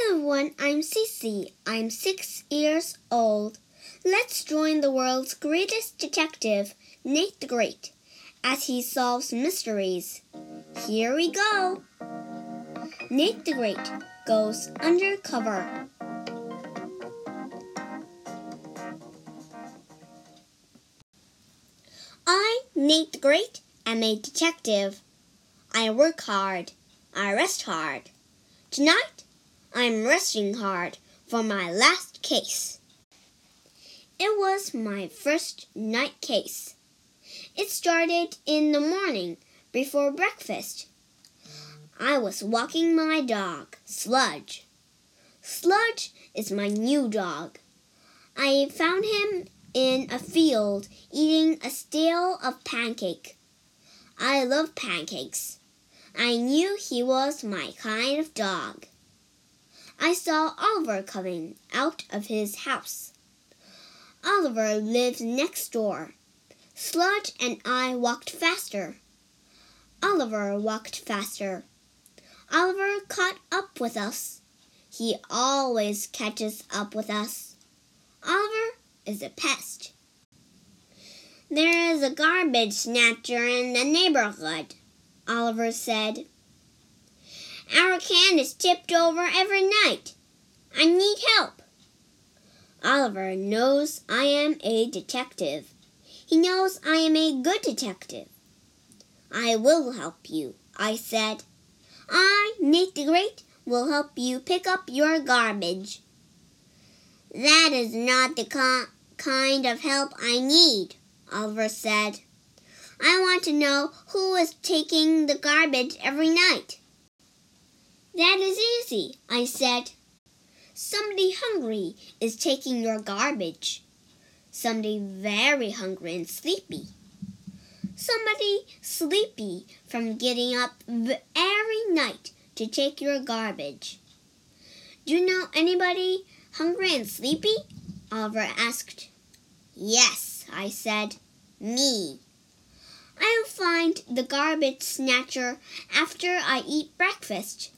Hello everyone, I'm Cece. I'm six years old. Let's join the world's greatest detective, Nate the Great, as he solves mysteries. Here we go. Nate the Great goes undercover. I, Nate the Great, am a detective. I work hard. I rest hard. Tonight, I'm resting hard for my last case. It was my first night case. It started in the morning before breakfast. I was walking my dog, Sludge. Sludge is my new dog. I found him in a field eating a stale of pancake. I love pancakes. I knew he was my kind of dog. I saw Oliver coming out of his house. Oliver lives next door. Sludge and I walked faster. Oliver walked faster. Oliver caught up with us. He always catches up with us. Oliver is a pest. There is a garbage snatcher in the neighborhood, Oliver said. Our can is tipped over every night. I need help. Oliver knows I am a detective. He knows I am a good detective. I will help you, I said. I, Nate the Great, will help you pick up your garbage. That is not the kind of help I need, Oliver said. I want to know who is taking the garbage every night. That is easy, I said. Somebody hungry is taking your garbage. Somebody very hungry and sleepy. Somebody sleepy from getting up every night to take your garbage. Do you know anybody hungry and sleepy? Oliver asked. Yes, I said. Me. I'll find the garbage snatcher after I eat breakfast.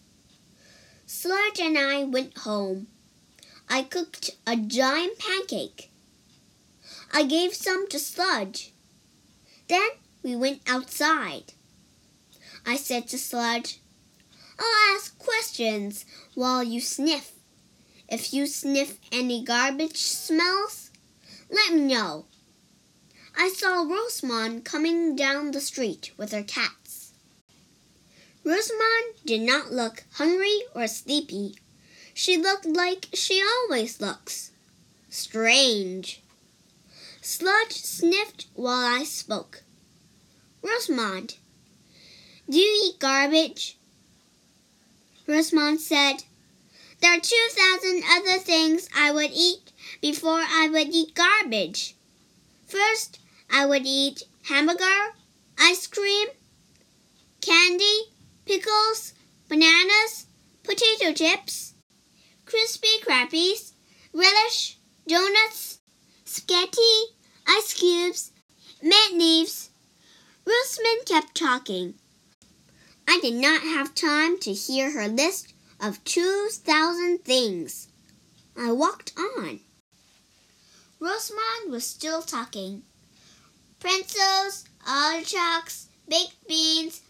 Sludge and I went home. I cooked a giant pancake. I gave some to Sludge. Then we went outside. I said to Sludge, I'll ask questions while you sniff. If you sniff any garbage smells, let me know. I saw Rosamond coming down the street with her cat. Rosamond did not look hungry or sleepy. She looked like she always looks. Strange. Sludge sniffed while I spoke. Rosamond, do you eat garbage? Rosamond said, There are two thousand other things I would eat before I would eat garbage. First, I would eat hamburger, ice cream, bananas, potato chips, crispy crappies, relish, donuts, spaghetti, ice cubes, mint leaves. Kept talking. I did not have time to hear her list of two thousand things. I walked on. Rosamond was still talking. Pretzels, artichokes, baked beans,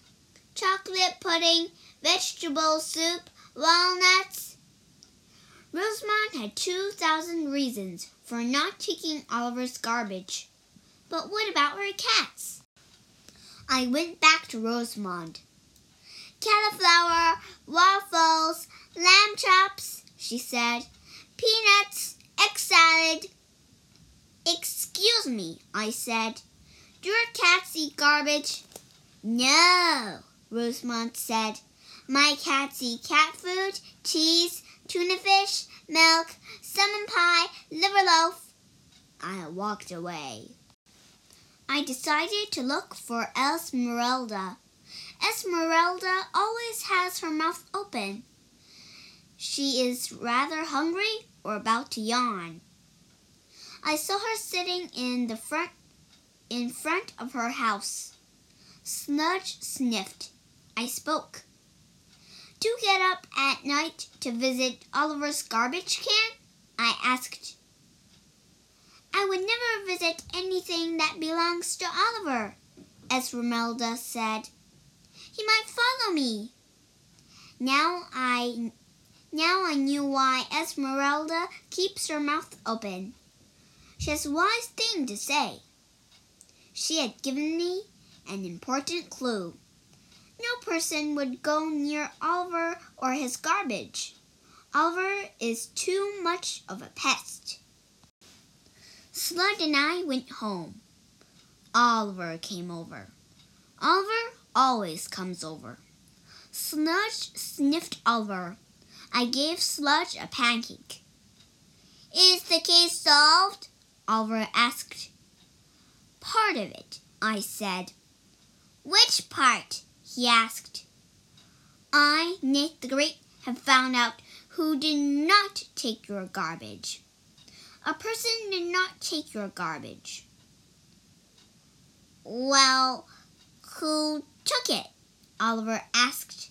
chocolate pudding, vegetable soup, walnuts. Rosamond had 2,000 reasons for not taking Oliver's garbage. But what about her cats? I went back to Rosamond. Cauliflower, waffles, lamb chops, she said. Peanuts, egg salad. Excuse me, I said. Do your cats eat garbage? No, Rosamond said. My cats eat cat food, cheese, tuna fish, milk, salmon pie, liver loaf. I walked away. I decided to look for Esmeralda. Esmeralda always has her mouth open. She is rather hungry or about to yawn. I saw her sitting in the front in front of her house. Sludge sniffed. I spoke. You get up at night to visit Oliver's garbage can? I asked. I would never visit anything that belongs to Oliver, Esmeralda said. He might follow me. Now I now I knew why Esmeralda keeps her mouth open. She has a wise thing to say. She had given me an important clue. No person would go near Oliver or his garbage. Oliver is too much of a pest. Sludge and I went home. Oliver came over. Oliver always comes over. Sludge sniffed Oliver. I gave Sludge a pancake. Is the case solved? Oliver asked. Part of it, I said. Which part? He asked. I, Nate the Great, have found out who did not take your garbage. A person did not take your garbage. Well, who took it? Oliver asked.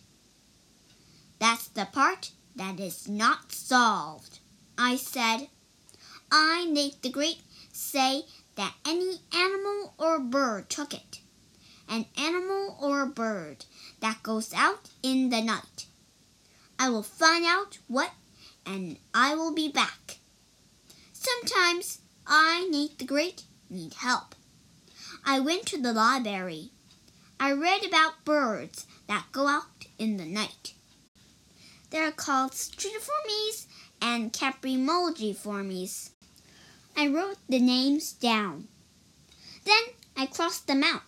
That's the part that is not solved, I said. I, Nate the Great, say that any animal or bird took it. An animal or a bird that goes out in the night. I will find out what and I will be back. Sometimes I, Nate the Great, need help. I went to the library. I read about birds that go out in the night. They're called Strigiformes and Caprimulgiformes. I wrote the names down. Then I crossed them out.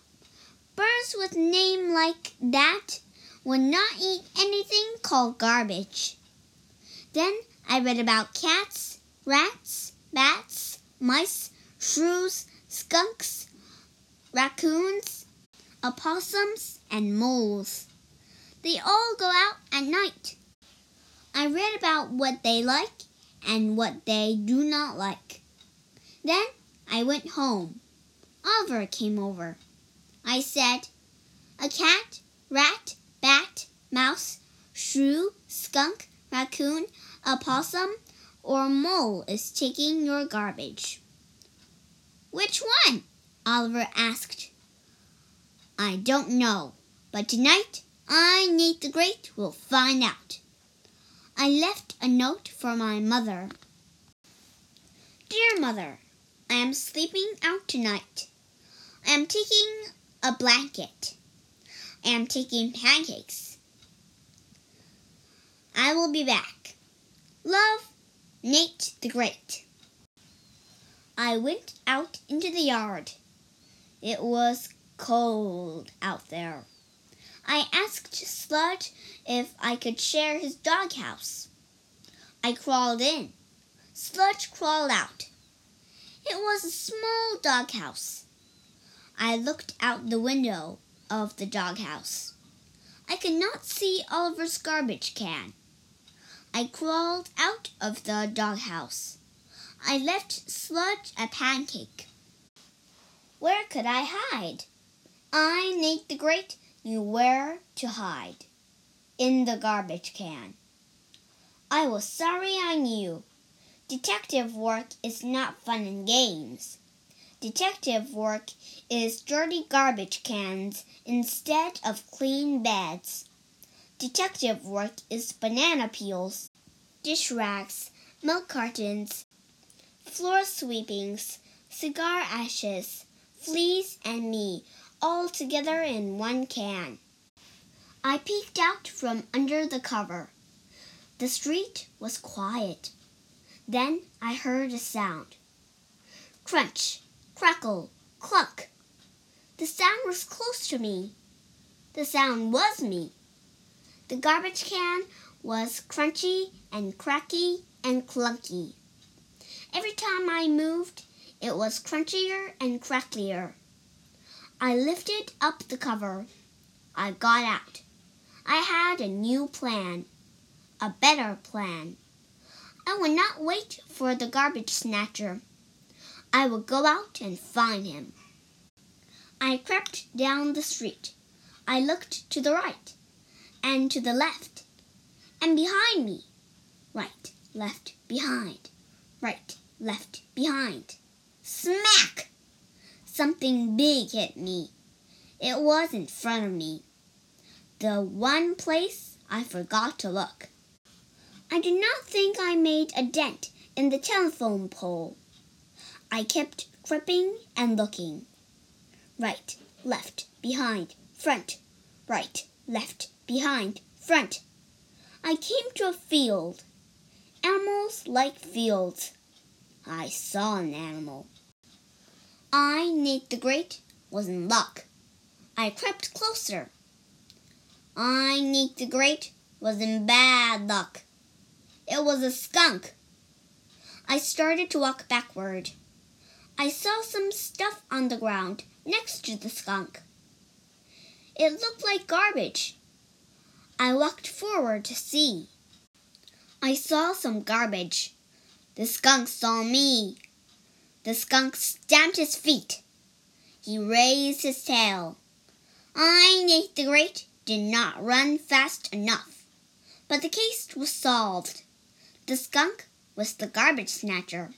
Birds with name like that would not eat anything called garbage. Then I read about cats, rats, bats, mice, shrews, skunks, raccoons, opossums, and moles. They all go out at night. I read about what they like and what they do not like. Then I went home. Oliver came over. I said, A cat, rat, bat, mouse, shrew, skunk, raccoon, opossum, or mole is taking your garbage. Which one? Oliver asked. I don't know, but tonight I, Nate the Great, will find out. I left a note for my mother. Dear Mother, I am sleeping out tonight. I am taking a blanket. I am taking pancakes. I will be back. Love, Nate the Great. I went out into the yard. It was cold out there. I asked Sludge if I could share his doghouse. I crawled in. Sludge crawled out. It was a small doghouse. I looked out the window of the doghouse. I could not see Oliver's garbage can. I crawled out of the doghouse. I left Sludge a pancake. Where could I hide? I, Nate the Great, knew where to hide. In the garbage can. I was sorry I knew. Detective work is not fun and games. Detective work is dirty garbage cans instead of clean beds. Detective work is banana peels, dish racks, milk cartons, floor sweepings, cigar ashes, fleas, and me all together in one can. I peeked out from under the cover. The street was quiet. Then I heard a sound. Crunch, crackle, cluck. The sound was close to me. The sound was me. The garbage can was crunchy and cracky and clunky. Every time I moved, it was crunchier and cracklier. I lifted up the cover. I got out. I had a new plan, a better plan. I would not wait for the garbage snatcher. I will go out and find him. I crept down the street. I looked to the right and to the left. and behind me. Right, left, behind. Right, left, behind. Smack! Something big hit me. It was in front of me. The one place I forgot to look. I do not think I made a dent in the telephone pole. I kept creeping and looking. Right, left, behind, front, right, left, behind, front. I came to a field. Animals like fields. I saw an animal. I, Nate the Great, was in luck. I crept closer. I, Nate the Great, was in bad luck. It was a skunk. I started to walk backward. I saw some stuff on the ground next to the skunk. It looked like garbage. I walked forward to see. I saw some garbage. The skunk saw me. The skunk stamped his feet. He raised his tail. I, Nate the Great, did not run fast enough. But the case was solved. The skunk was the garbage snatcher.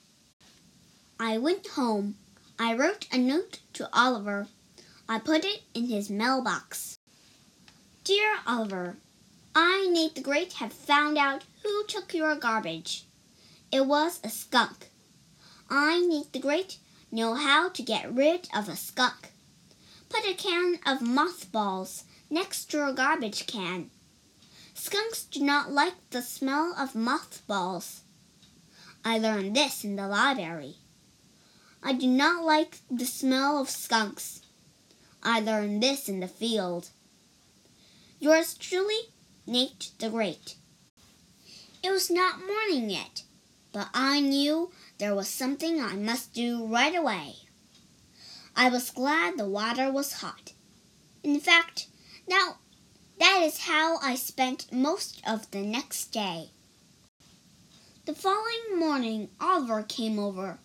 I went home. I wrote a note to Oliver. I put it in his mailbox. Dear Oliver, I, Nate the Great, have found out who took your garbage. It was a skunk. I, Nate the Great, know how to get rid of a skunk. Put a can of mothballs next to a garbage can. Skunks do not like the smell of mothballs. I learned this in the library. I do not like the smell of skunks. I learned this in the field. Yours truly, Nate the Great. It was not morning yet, but I knew there was something I must do right away. I was glad the water was hot. In fact, now that is how I spent most of the next day. The following morning, Oliver came over.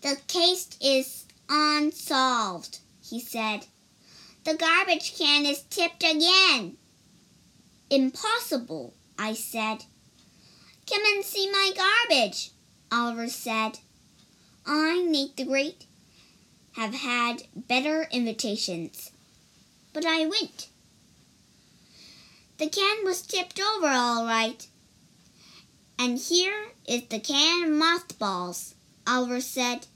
The case is unsolved, he said. The garbage can is tipped again. Impossible, I said. Come and see my garbage, Oliver said. I, Nate the Great, have had better invitations. But I went. The can was tipped over all right. And here is the can of mothballs, Oliver said.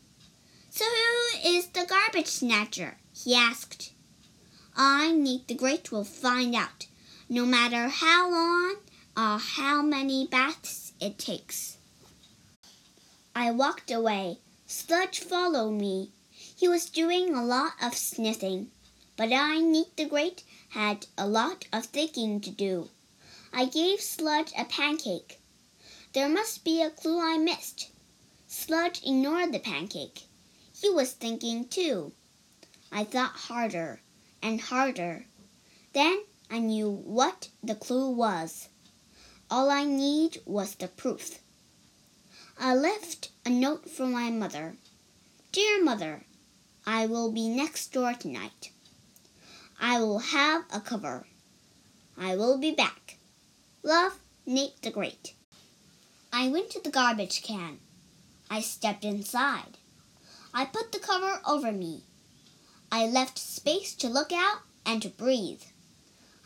So who is the garbage snatcher? he asked. I, Nate the Great, will find out no matter how long or how many baths it takes. I walked away. Sludge followed me. He was doing a lot of sniffing, but I, Nate the Great, had a lot of thinking to do. I gave Sludge a pancake. There must be a clue I missed. Sludge ignored the pancake. He was thinking too. I thought harder and harder. Then I knew what the clue was. All I need was the proof. I left a note for my mother. Dear mother, I will be next door tonight. I will have a cover. I will be back. Love, Nate the Great. I went to the garbage can. I stepped inside. I put the cover over me. I left space to look out and to breathe.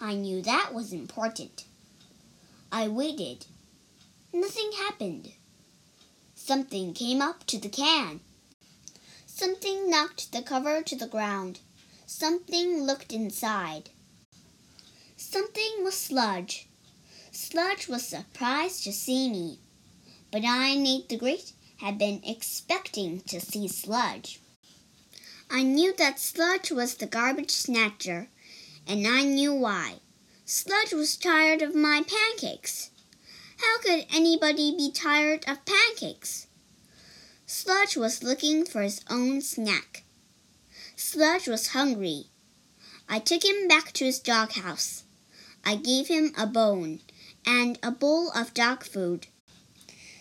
I knew that was important. I waited. Nothing happened. Something came up to the can. Something knocked the cover to the ground. Something looked inside. Something was Sludge. Sludge was surprised to see me. But I, Nate the Great, had been expecting to see Sludge. I knew that Sludge was the garbage snatcher and I knew why. Sludge was tired of my pancakes. How could anybody be tired of pancakes? Sludge was looking for his own snack. Sludge was hungry. I took him back to his doghouse. I gave him a bone and a bowl of dog food.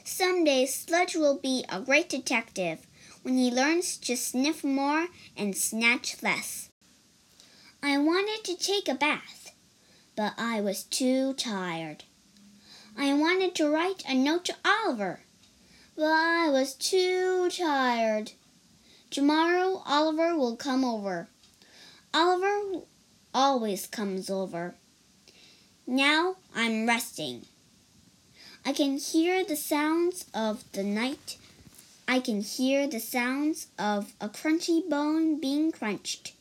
Some day Sludge will be a great detective when he learns to sniff more and snatch less. I wanted to take a bath, but I was too tired. I wanted to write a note to Oliver, but I was too tired. Tomorrow Oliver will come over. Oliver always comes over. Now I'm resting. I can hear the sounds of the night. I can hear the sounds of a crunchy bone being crunched.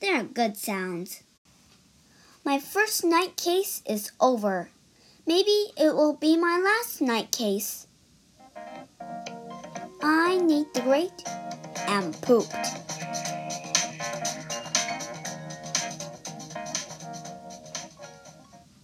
They are good sounds. My first night case is over. Maybe it will be my last night case. I Nate the Great and pooped.